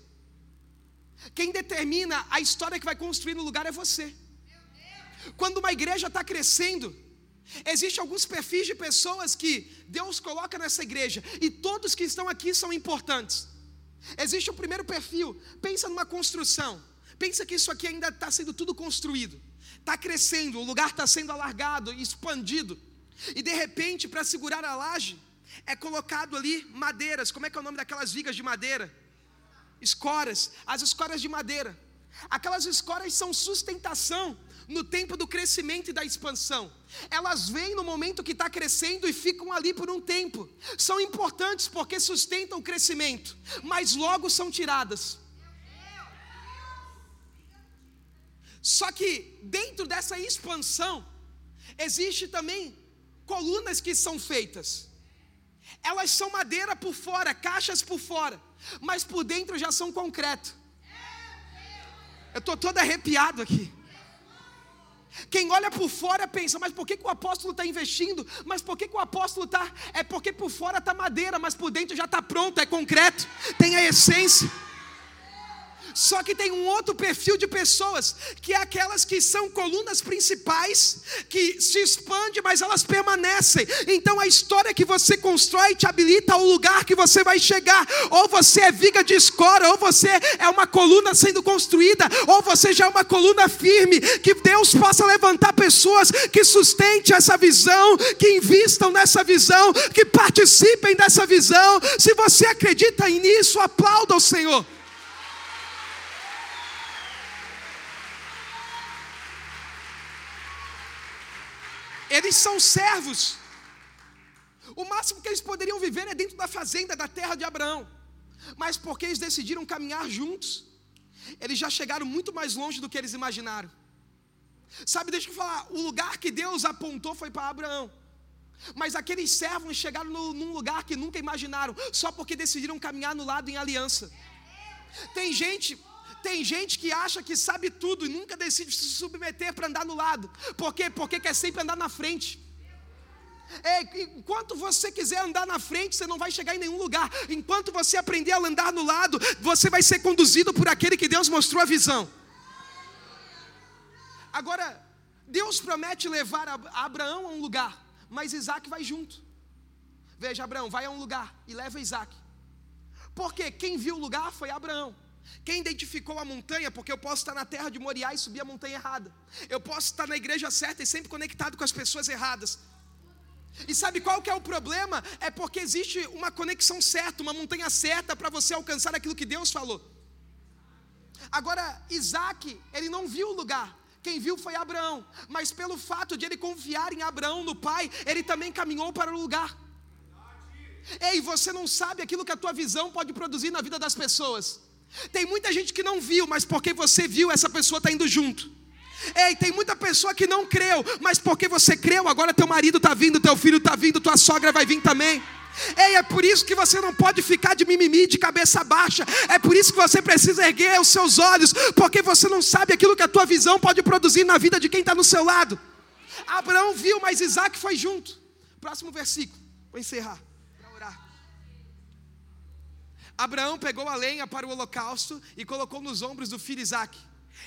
Quem determina a história que vai construir no lugar é você. Quando uma igreja está crescendo, Existem alguns perfis de pessoas que Deus coloca nessa igreja, e todos que estão aqui são importantes. Existe o primeiro perfil, pensa numa construção, pensa que isso aqui ainda está sendo tudo construído, está crescendo, o lugar está sendo alargado, expandido, e de repente, para segurar a laje, é colocado ali madeiras, como é que é o nome daquelas vigas de madeira? Escoras, as escoras de madeira. Aquelas escoras são sustentação no tempo do crescimento e da expansão. Elas vêm no momento que está crescendo e ficam ali por um tempo. São importantes porque sustentam o crescimento, mas logo são tiradas. Só que dentro dessa expansão existe também colunas que são feitas. Elas são madeira por fora, caixas por fora, mas por dentro já são concreto. Eu estou todo arrepiado aqui. Quem olha por fora pensa, mas por que, que o apóstolo está investindo? Mas por que, que o apóstolo está? É porque por fora está madeira, mas por dentro já está pronto, é concreto, tem a essência. Só que tem um outro perfil de pessoas, que é aquelas que são colunas principais, que se expande, mas elas permanecem. Então a história que você constrói te habilita ao lugar que você vai chegar. Ou você é viga de escora, ou você é uma coluna sendo construída, ou você já é uma coluna firme. Que Deus possa levantar pessoas que sustentem essa visão, que invistam nessa visão, que participem dessa visão. Se você acredita nisso, aplauda o Senhor. Eles são servos. O máximo que eles poderiam viver é dentro da fazenda, da terra de Abraão. Mas porque eles decidiram caminhar juntos, eles já chegaram muito mais longe do que eles imaginaram. Sabe, deixa eu falar, o lugar que Deus apontou foi para Abraão. Mas aqueles servos chegaram no, num lugar que nunca imaginaram, só porque decidiram caminhar no lado em aliança. Tem gente, tem gente que acha que sabe tudo e nunca decide se submeter para andar no lado. Por quê? Porque quer sempre andar na frente. É, enquanto você quiser andar na frente, você não vai chegar em nenhum lugar. Enquanto você aprender a andar no lado, você vai ser conduzido por aquele que Deus mostrou a visão. Agora, Deus promete levar Abraão a um lugar, mas Isaac vai junto. Veja, Abraão, vai a um lugar e leva Isaac. Porque quem viu o lugar foi Abraão. Quem identificou a montanha, porque eu posso estar na terra de Moriá e subir a montanha errada. Eu posso estar na igreja certa e sempre conectado com as pessoas erradas. E sabe qual que é o problema? É porque existe uma conexão certa, uma montanha certa para você alcançar aquilo que Deus falou. Agora, Isaac, ele não viu o lugar. Quem viu foi Abraão, mas pelo fato de ele confiar em Abraão, no pai, ele também caminhou para o lugar. Ei, você não sabe aquilo que a tua visão pode produzir na vida das pessoas. Tem muita gente que não viu, mas porque você viu, essa pessoa está indo junto. Ei, tem muita pessoa que não creu, mas porque você creu, agora teu marido está vindo, teu filho está vindo, tua sogra vai vir também. Ei, é por isso que você não pode ficar de mimimi, de cabeça baixa. É por isso que você precisa erguer os seus olhos, porque você não sabe aquilo que a tua visão pode produzir na vida de quem está no seu lado. Abraão viu, mas Isaac foi junto. Próximo versículo, vou encerrar. Abraão pegou a lenha para o holocausto e colocou nos ombros do filho Isaac.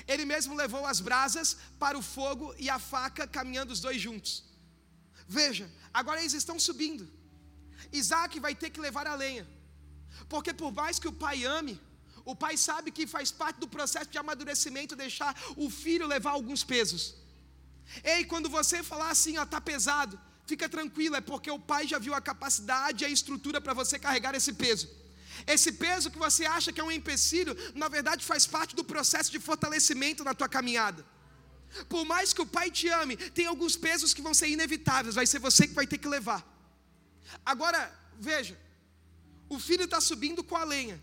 Ele mesmo levou as brasas para o fogo e a faca, caminhando os dois juntos. Veja, agora eles estão subindo. Isaac vai ter que levar a lenha, porque por mais que o pai ame, o pai sabe que faz parte do processo de amadurecimento deixar o filho levar alguns pesos. Ei, quando você falar assim, ó, tá pesado, fica tranquilo, é porque o pai já viu a capacidade e a estrutura para você carregar esse peso. Esse peso que você acha que é um empecilho, na verdade faz parte do processo de fortalecimento na tua caminhada. Por mais que o pai te ame, tem alguns pesos que vão ser inevitáveis, vai ser você que vai ter que levar. Agora, veja, o filho está subindo com a lenha,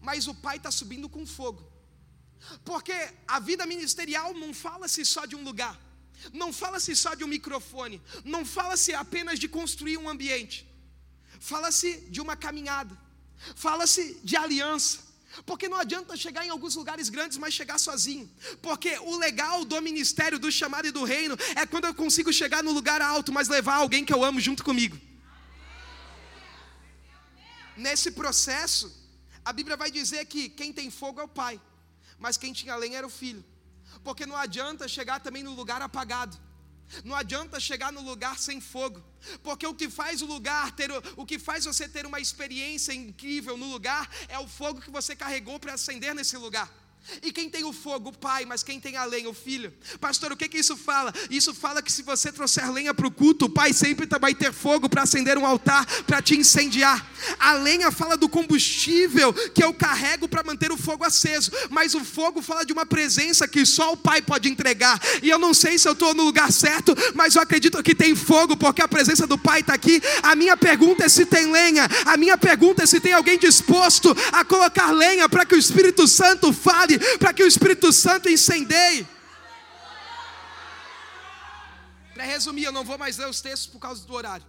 mas o pai está subindo com fogo. Porque a vida ministerial não fala-se só de um lugar, não fala-se só de um microfone, não fala-se apenas de construir um ambiente, fala-se de uma caminhada. Fala-se de aliança. Porque não adianta chegar em alguns lugares grandes, mas chegar sozinho. Porque o legal do ministério, do chamado e do reino é quando eu consigo chegar no lugar alto, mas levar alguém que eu amo junto comigo. Nesse processo, a Bíblia vai dizer que quem tem fogo é o pai, mas quem tinha lenha era o filho. Porque não adianta chegar também no lugar apagado. Não adianta chegar no lugar sem fogo, porque o que faz o lugar ter o que faz você ter uma experiência incrível no lugar é o fogo que você carregou para acender nesse lugar. E quem tem o fogo, o pai, mas quem tem a lenha, o filho. Pastor, o que, que isso fala? Isso fala que se você trouxer lenha para o culto, o pai sempre vai ter fogo para acender um altar, para te incendiar. A lenha fala do combustível que eu carrego para manter o fogo aceso, mas o fogo fala de uma presença que só o pai pode entregar. E eu não sei se eu estou no lugar certo, mas eu acredito que tem fogo, porque a presença do pai está aqui. A minha pergunta é se tem lenha, a minha pergunta é se tem alguém disposto a colocar lenha para que o Espírito Santo fale para que o Espírito Santo incendeie. Para resumir, eu não vou mais ler os textos por causa do horário.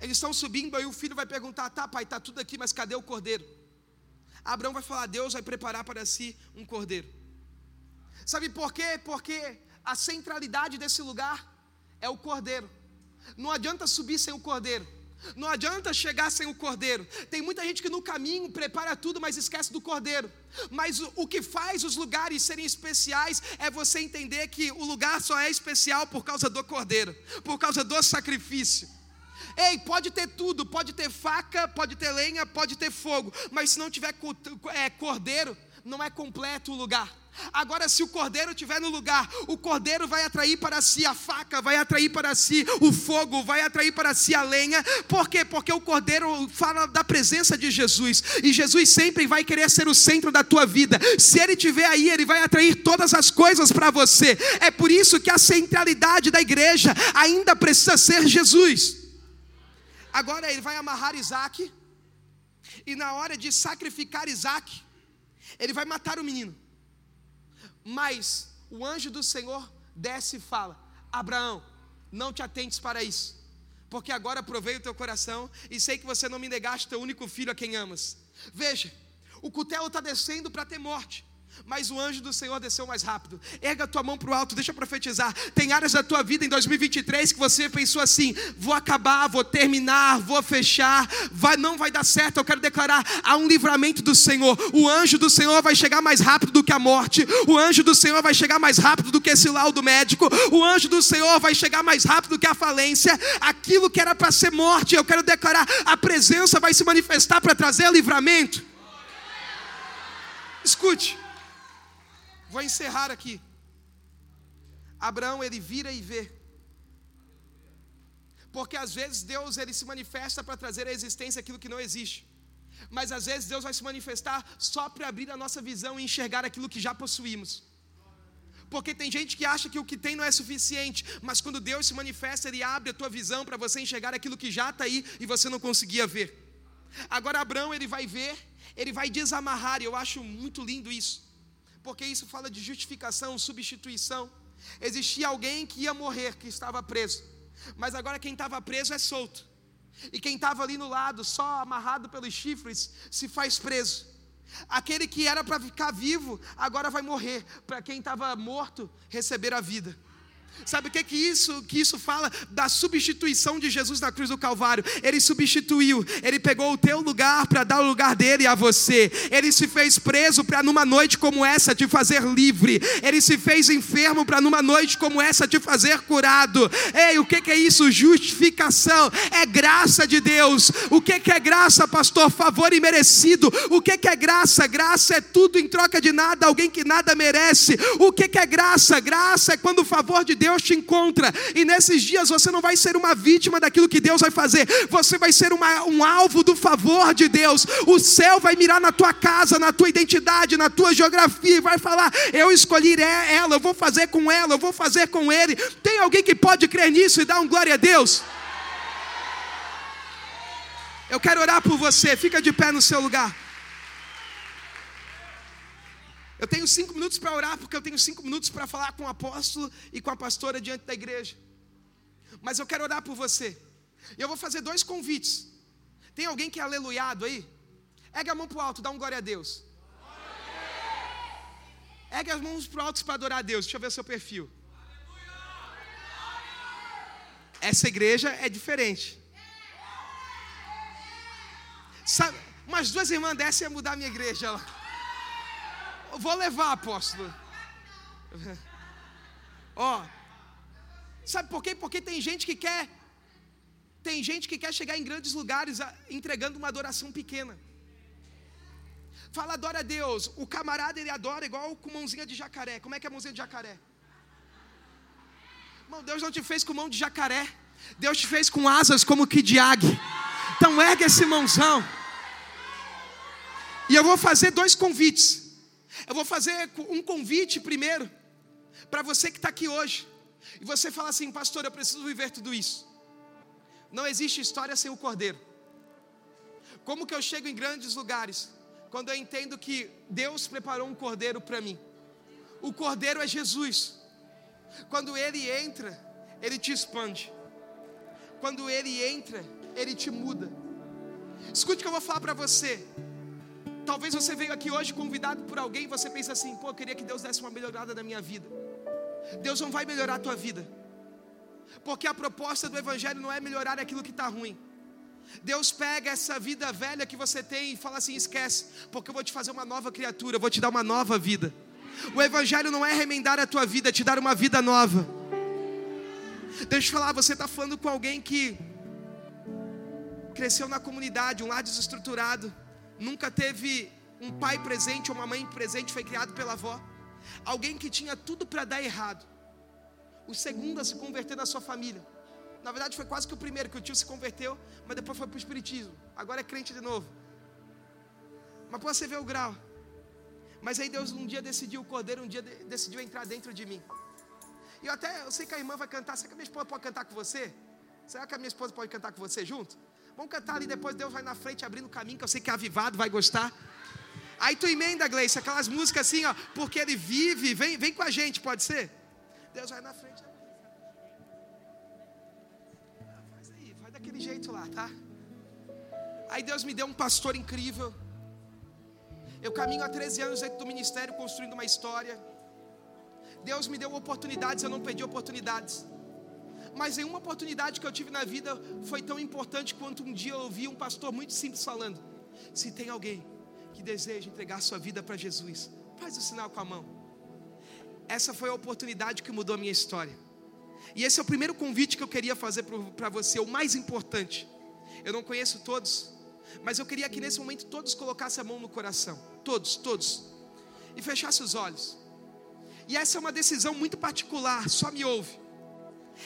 Eles estão subindo, aí o filho vai perguntar: tá, pai, está tudo aqui, mas cadê o cordeiro? Abraão vai falar: Deus vai preparar para si um cordeiro. Sabe por quê? Porque a centralidade desse lugar é o cordeiro. Não adianta subir sem o cordeiro. Não adianta chegar sem o cordeiro. Tem muita gente que no caminho prepara tudo, mas esquece do cordeiro. Mas o, o, que faz os lugares serem especiais é você entender que o lugar só é especial por causa do cordeiro, por causa do sacrifício. Ei, pode ter tudo, pode ter faca, pode ter lenha, pode ter fogo, mas se não tiver é, cordeiro, não é completo o lugar. Agora, se o cordeiro estiver no lugar, o cordeiro vai atrair para si a faca, vai atrair para si o fogo, vai atrair para si a lenha. Por quê? Porque o cordeiro fala da presença de Jesus, e Jesus sempre vai querer ser o centro da tua vida. Se ele estiver aí, ele vai atrair todas as coisas para você. É por isso que a centralidade da igreja ainda precisa ser Jesus. Agora ele vai amarrar Isaac, e na hora de sacrificar Isaac, ele vai matar o menino. Mas o anjo do Senhor desce e fala: Abraão, não te atentes para isso, porque agora provei o teu coração e sei que você não me negaste teu único filho a quem amas. Veja, o cutelo está descendo para ter morte mas o anjo do Senhor desceu mais rápido. Erga a tua mão para o alto, deixa eu profetizar. Tem áreas da tua vida em 2023 que você pensou assim: vou acabar, vou terminar, vou fechar, vai, não vai dar certo. Eu quero declarar: há um livramento do Senhor. O anjo do Senhor vai chegar mais rápido do que a morte. O anjo do Senhor vai chegar mais rápido do que esse laudo médico. O anjo do Senhor vai chegar mais rápido do que a falência. Aquilo que era para ser morte, eu quero declarar: a presença vai se manifestar para trazer livramento. Escute. Vou encerrar aqui. Abraão ele vira e vê. Porque às vezes Deus ele se manifesta para trazer à existência aquilo que não existe. Mas às vezes Deus vai se manifestar só para abrir a nossa visão e enxergar aquilo que já possuímos. Porque tem gente que acha que o que tem não é suficiente, mas quando Deus se manifesta, Ele abre a tua visão para você enxergar aquilo que já está aí e você não conseguia ver. Agora Abraão ele vai ver, ele vai desamarrar, e eu acho muito lindo isso porque isso fala de justificação, substituição. Existia alguém que ia morrer, que estava preso, mas agora quem estava preso é solto, e quem estava ali no lado, só amarrado pelos chifres, se faz preso. Aquele que era para ficar vivo, agora vai morrer, para quem estava morto, receber a vida. Sabe o que que isso, que isso fala da substituição de Jesus na cruz do Calvário? Ele substituiu, ele pegou o teu lugar para dar o lugar dele a você. Ele se fez preso para numa noite como essa te fazer livre. Ele se fez enfermo para numa noite como essa te fazer curado. Ei, o que que é isso? Justificação é graça de Deus. O que que é graça, pastor? Favor imerecido. O que que é graça? Graça é tudo em troca de nada, alguém que nada merece. O que que é graça? Graça é quando o favor de Deus Deus te encontra, e nesses dias você não vai ser uma vítima daquilo que Deus vai fazer, você vai ser uma, um alvo do favor de Deus. O céu vai mirar na tua casa, na tua identidade, na tua geografia, e vai falar: Eu escolhi ela, eu vou fazer com ela, eu vou fazer com ele. Tem alguém que pode crer nisso e dar um glória a Deus? Eu quero orar por você, fica de pé no seu lugar. Eu tenho cinco minutos para orar, porque eu tenho cinco minutos para falar com o apóstolo e com a pastora diante da igreja. Mas eu quero orar por você. E eu vou fazer dois convites. Tem alguém que é aleluiado aí? Ergue a mão para o alto, dá um glória a Deus. Ergue as mãos para o alto para adorar a Deus. Deixa eu ver o seu perfil. Essa igreja é diferente. Sabe, umas duas irmãs dessas iam mudar a minha igreja lá vou levar, apóstolo. Ó, oh, sabe por quê? Porque tem gente que quer, tem gente que quer chegar em grandes lugares entregando uma adoração pequena. Fala, adora a Deus. O camarada ele adora igual com mãozinha de jacaré. Como é que é mãozinha de jacaré? Irmão, Deus não te fez com mão de jacaré. Deus te fez com asas como que de águia. Então ergue esse mãozão. E eu vou fazer dois convites. Eu vou fazer um convite primeiro, para você que está aqui hoje, e você fala assim, pastor, eu preciso viver tudo isso. Não existe história sem o cordeiro. Como que eu chego em grandes lugares? Quando eu entendo que Deus preparou um cordeiro para mim. O cordeiro é Jesus. Quando ele entra, ele te expande. Quando ele entra, ele te muda. Escute o que eu vou falar para você. Talvez você veio aqui hoje convidado por alguém e você pensa assim: pô, eu queria que Deus desse uma melhorada na minha vida. Deus não vai melhorar a tua vida, porque a proposta do Evangelho não é melhorar aquilo que está ruim, Deus pega essa vida velha que você tem e fala assim: esquece, porque eu vou te fazer uma nova criatura, eu vou te dar uma nova vida. O Evangelho não é remendar a tua vida, é te dar uma vida nova. Deixa eu falar, você está falando com alguém que cresceu na comunidade, um lar desestruturado, nunca teve um pai presente ou uma mãe presente, foi criado pela avó. Alguém que tinha tudo para dar errado. O segundo a se converter na sua família. Na verdade, foi quase que o primeiro, que o tio se converteu, mas depois foi para o Espiritismo. Agora é crente de novo. Mas para você ver o grau. Mas aí Deus um dia decidiu, o cordeiro um dia decidiu entrar dentro de mim. E eu até, eu sei que a irmã vai cantar. Será que a minha esposa pode cantar com você? Será que a minha esposa pode cantar com você junto? Vamos cantar ali, depois Deus vai na frente abrindo o caminho, que eu sei que é avivado, vai gostar. Aí tu emenda, Gleice, aquelas músicas assim, ó, porque ele vive, vem, vem com a gente, pode ser? Deus vai na frente. Faz aí, vai daquele jeito lá, tá? Aí Deus me deu um pastor incrível. Eu caminho há 13 anos dentro do ministério construindo uma história. Deus me deu oportunidades, eu não perdi oportunidades. Mas em uma oportunidade que eu tive na vida foi tão importante quanto um dia eu ouvi um pastor muito simples falando: se tem alguém que deseja entregar sua vida para Jesus, faz o sinal com a mão. Essa foi a oportunidade que mudou a minha história. E esse é o primeiro convite que eu queria fazer para você, o mais importante. Eu não conheço todos, mas eu queria que nesse momento todos colocassem a mão no coração, todos, todos, e fechassem os olhos. E essa é uma decisão muito particular, só me ouve.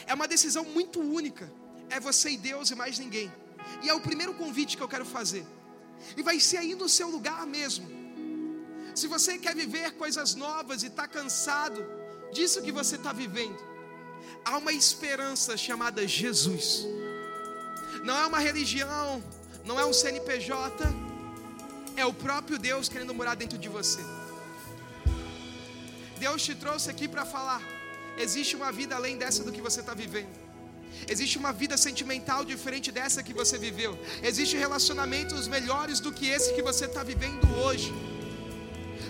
É uma decisão muito única. É você e Deus e mais ninguém. E é o primeiro convite que eu quero fazer. E vai ser aí no seu lugar mesmo. Se você quer viver coisas novas e está cansado disso que você está vivendo, há uma esperança chamada Jesus. Não é uma religião, não é um CNPJ, é o próprio Deus querendo morar dentro de você. Deus te trouxe aqui para falar: existe uma vida além dessa do que você está vivendo. Existe uma vida sentimental diferente dessa que você viveu. Existem relacionamentos melhores do que esse que você está vivendo hoje.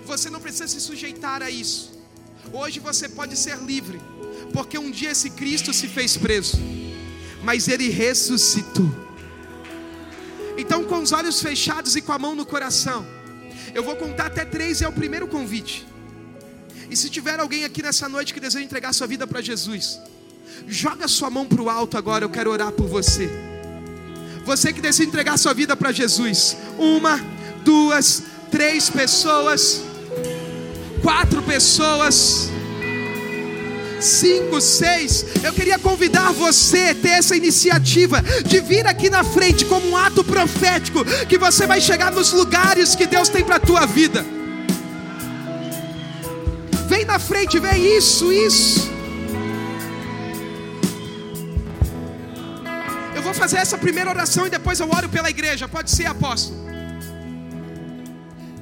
Você não precisa se sujeitar a isso. Hoje você pode ser livre, porque um dia esse Cristo se fez preso, mas ele ressuscitou. Então, com os olhos fechados e com a mão no coração, eu vou contar até três, é o primeiro convite. E se tiver alguém aqui nessa noite que deseja entregar sua vida para Jesus, joga sua mão para o alto agora, eu quero orar por você. Você que deseja entregar sua vida para Jesus, uma, duas, três pessoas, quatro pessoas cinco, seis. Eu queria convidar você a ter essa iniciativa de vir aqui na frente como um ato profético, que você vai chegar nos lugares que Deus tem para a tua vida. Na frente, vem isso, isso. Eu vou fazer essa primeira oração e depois eu oro pela igreja. Pode ser, apóstolo.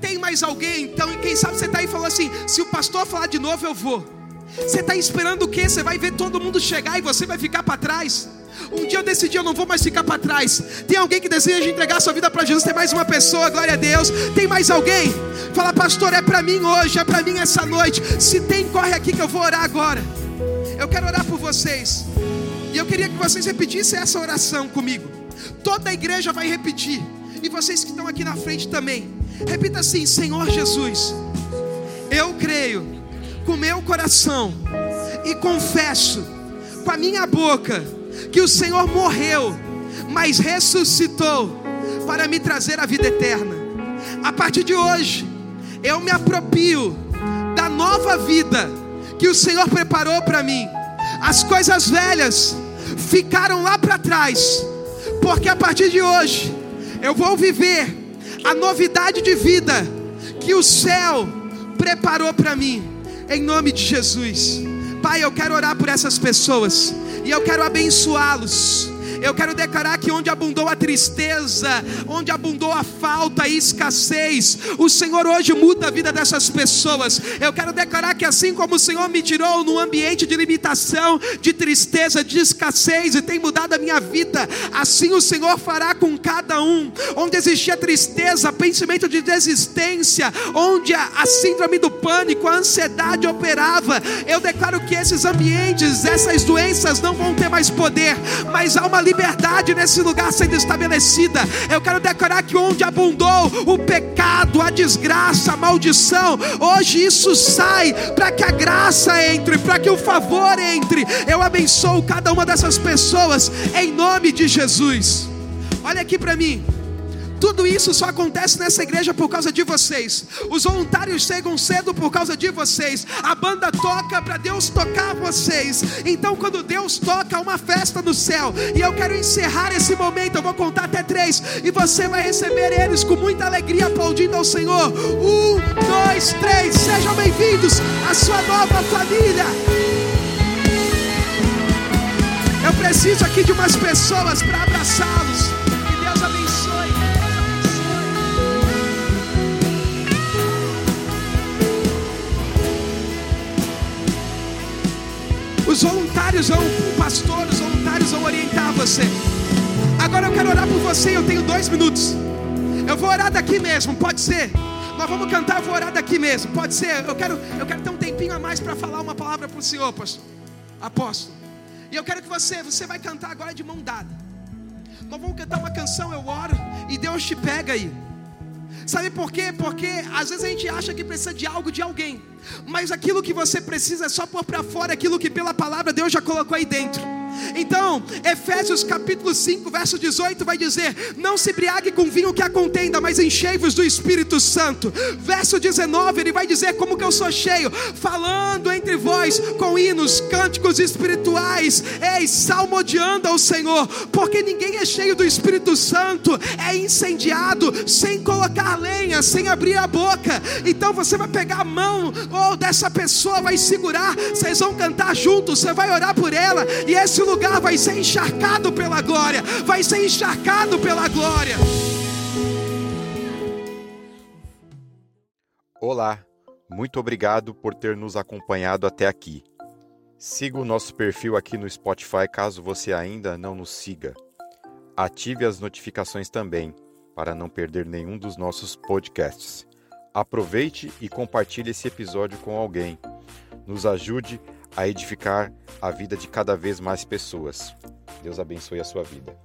Tem mais alguém então? E quem sabe você está aí falando assim: se o pastor falar de novo, eu vou. Você está esperando o que? Você vai ver todo mundo chegar e você vai ficar para trás. Um dia eu decidi, eu não vou mais ficar para trás. Tem alguém que deseja entregar sua vida para Jesus? Tem mais uma pessoa, glória a Deus. Tem mais alguém? Fala, pastor, é para mim hoje, é para mim essa noite. Se tem, corre aqui que eu vou orar agora. Eu quero orar por vocês. E eu queria que vocês repetissem essa oração comigo. Toda a igreja vai repetir. E vocês que estão aqui na frente também. Repita assim: Senhor Jesus, eu creio com meu coração e confesso com a minha boca que o Senhor morreu, mas ressuscitou para me trazer a vida eterna. A partir de hoje, eu me apropio da nova vida que o Senhor preparou para mim. As coisas velhas ficaram lá para trás, porque a partir de hoje eu vou viver a novidade de vida que o céu preparou para mim em nome de Jesus. Pai, eu quero orar por essas pessoas e eu quero abençoá-los eu quero declarar que onde abundou a tristeza, onde abundou a falta, a escassez, o Senhor hoje muda a vida dessas pessoas. Eu quero declarar que assim como o Senhor me tirou no ambiente de limitação, de tristeza, de escassez e tem mudado a minha vida, assim o Senhor fará com cada um. Onde existia tristeza, pensamento de desistência, onde a, a síndrome do pânico, a ansiedade operava, eu declaro que esses ambientes, essas doenças não vão ter mais poder, mas há uma liberdade nesse lugar sendo estabelecida. Eu quero declarar que onde abundou o pecado, a desgraça, a maldição, hoje isso sai para que a graça entre, para que o favor entre. Eu abençoo cada uma dessas pessoas em nome de Jesus. Olha aqui para mim. Tudo isso só acontece nessa igreja por causa de vocês. Os voluntários chegam cedo por causa de vocês. A banda toca para Deus tocar vocês. Então, quando Deus toca, uma festa no céu. E eu quero encerrar esse momento. Eu vou contar até três. E você vai receber eles com muita alegria, aplaudindo ao Senhor. Um, dois, três. Sejam bem-vindos à sua nova família. Eu preciso aqui de umas pessoas para abraçá-los. Os voluntários vão, o pastor, os voluntários vão orientar você. Agora eu quero orar por você e eu tenho dois minutos. Eu vou orar daqui mesmo, pode ser? Nós vamos cantar, eu vou orar daqui mesmo, pode ser? Eu quero, eu quero ter um tempinho a mais para falar uma palavra para o Senhor, pastor, apóstolo. E eu quero que você, você vai cantar agora de mão dada. Nós vamos cantar uma canção, eu oro, e Deus te pega aí. Sabe por quê? Porque às vezes a gente acha que precisa de algo de alguém, mas aquilo que você precisa é só pôr para fora aquilo que pela palavra Deus já colocou aí dentro. Então, Efésios capítulo 5, verso 18 vai dizer: Não se embriague com vinho que a contenda, mas enchei-vos do Espírito Santo. Verso 19, ele vai dizer como que eu sou cheio, falando entre vós com hinos, cânticos espirituais, ei, salmodiando ao Senhor, porque ninguém é cheio do Espírito Santo, é incendiado sem colocar lenha, sem abrir a boca. Então você vai pegar a mão ou dessa pessoa, vai segurar, vocês vão cantar juntos, você vai orar por ela, e esse lugar vai ser encharcado pela glória, vai ser encharcado pela glória. Olá, muito obrigado por ter nos acompanhado até aqui. Siga o nosso perfil aqui no Spotify caso você ainda não nos siga. Ative as notificações também para não perder nenhum dos nossos podcasts. Aproveite e compartilhe esse episódio com alguém. Nos ajude a edificar a vida de cada vez mais pessoas. Deus abençoe a sua vida.